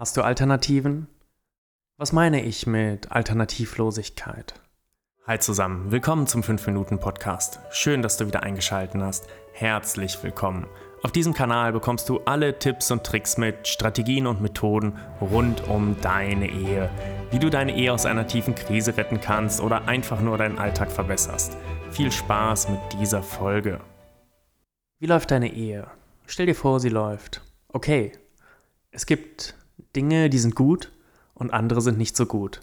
Hast du Alternativen? Was meine ich mit Alternativlosigkeit? Hi zusammen, willkommen zum 5-Minuten-Podcast. Schön, dass du wieder eingeschaltet hast. Herzlich willkommen. Auf diesem Kanal bekommst du alle Tipps und Tricks mit, Strategien und Methoden rund um deine Ehe. Wie du deine Ehe aus einer tiefen Krise retten kannst oder einfach nur deinen Alltag verbesserst. Viel Spaß mit dieser Folge. Wie läuft deine Ehe? Stell dir vor, sie läuft. Okay. Es gibt Dinge, die sind gut und andere sind nicht so gut.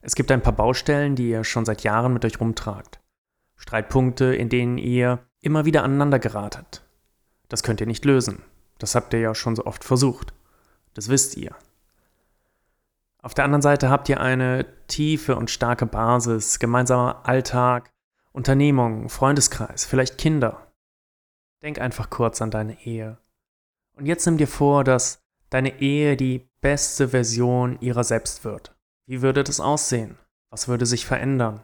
Es gibt ein paar Baustellen, die ihr schon seit Jahren mit euch rumtragt. Streitpunkte, in denen ihr immer wieder aneinander geratet. Das könnt ihr nicht lösen. Das habt ihr ja schon so oft versucht. Das wisst ihr. Auf der anderen Seite habt ihr eine tiefe und starke Basis, gemeinsamer Alltag, Unternehmung, Freundeskreis, vielleicht Kinder. Denk einfach kurz an deine Ehe. Und jetzt nimm dir vor, dass deine Ehe die beste Version ihrer selbst wird. Wie würde das aussehen? Was würde sich verändern?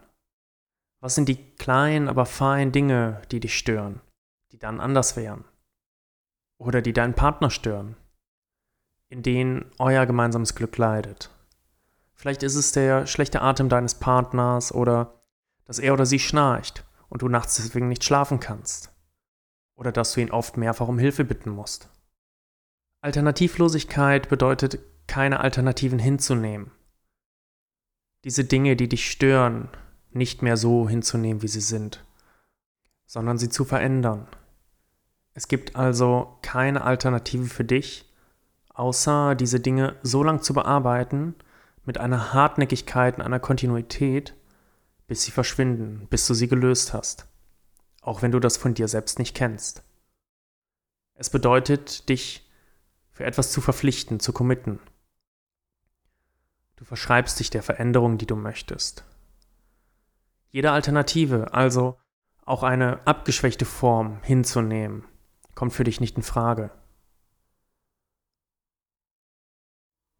Was sind die kleinen, aber feinen Dinge, die dich stören, die dann anders wären? Oder die deinen Partner stören, in denen euer gemeinsames Glück leidet? Vielleicht ist es der schlechte Atem deines Partners oder dass er oder sie schnarcht und du nachts deswegen nicht schlafen kannst. Oder dass du ihn oft mehrfach um Hilfe bitten musst. Alternativlosigkeit bedeutet, keine Alternativen hinzunehmen. Diese Dinge, die dich stören, nicht mehr so hinzunehmen, wie sie sind, sondern sie zu verändern. Es gibt also keine Alternative für dich, außer diese Dinge so lang zu bearbeiten, mit einer Hartnäckigkeit und einer Kontinuität, bis sie verschwinden, bis du sie gelöst hast, auch wenn du das von dir selbst nicht kennst. Es bedeutet, dich für etwas zu verpflichten, zu committen. Du verschreibst dich der Veränderung, die du möchtest. Jede Alternative, also auch eine abgeschwächte Form hinzunehmen, kommt für dich nicht in Frage.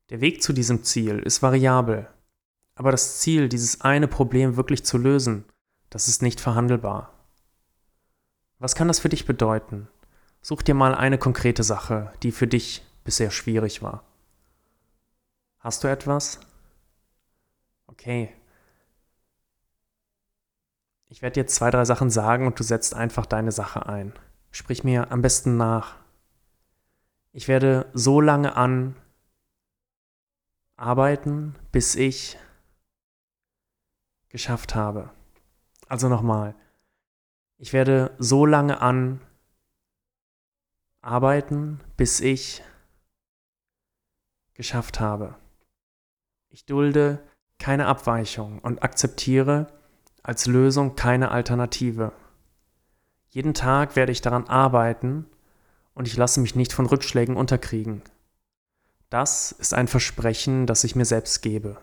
Der Weg zu diesem Ziel ist variabel, aber das Ziel, dieses eine Problem wirklich zu lösen, das ist nicht verhandelbar. Was kann das für dich bedeuten? Such dir mal eine konkrete Sache, die für dich bisher schwierig war. Hast du etwas? Okay. Ich werde jetzt zwei, drei Sachen sagen und du setzt einfach deine Sache ein. Sprich mir am besten nach. Ich werde so lange an arbeiten, bis ich geschafft habe. Also nochmal. Ich werde so lange an arbeiten, bis ich geschafft habe. Ich dulde keine Abweichung und akzeptiere als Lösung keine Alternative. Jeden Tag werde ich daran arbeiten und ich lasse mich nicht von Rückschlägen unterkriegen. Das ist ein Versprechen, das ich mir selbst gebe.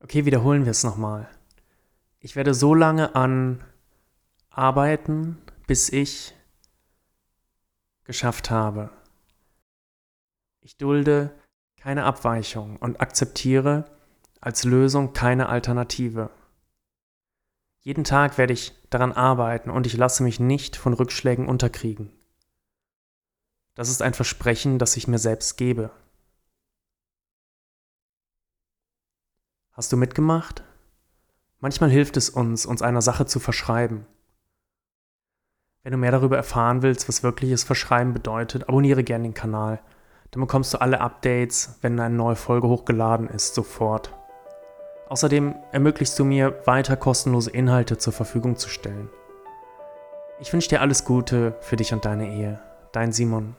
Okay, wiederholen wir es nochmal. Ich werde so lange an arbeiten, bis ich geschafft habe. Ich dulde keine Abweichung und akzeptiere als Lösung keine Alternative. Jeden Tag werde ich daran arbeiten und ich lasse mich nicht von Rückschlägen unterkriegen. Das ist ein Versprechen, das ich mir selbst gebe. Hast du mitgemacht? Manchmal hilft es uns, uns einer Sache zu verschreiben. Wenn du mehr darüber erfahren willst, was wirkliches Verschreiben bedeutet, abonniere gerne den Kanal. Dann bekommst du alle Updates, wenn eine neue Folge hochgeladen ist, sofort. Außerdem ermöglichst du mir, weiter kostenlose Inhalte zur Verfügung zu stellen. Ich wünsche dir alles Gute für dich und deine Ehe. Dein Simon.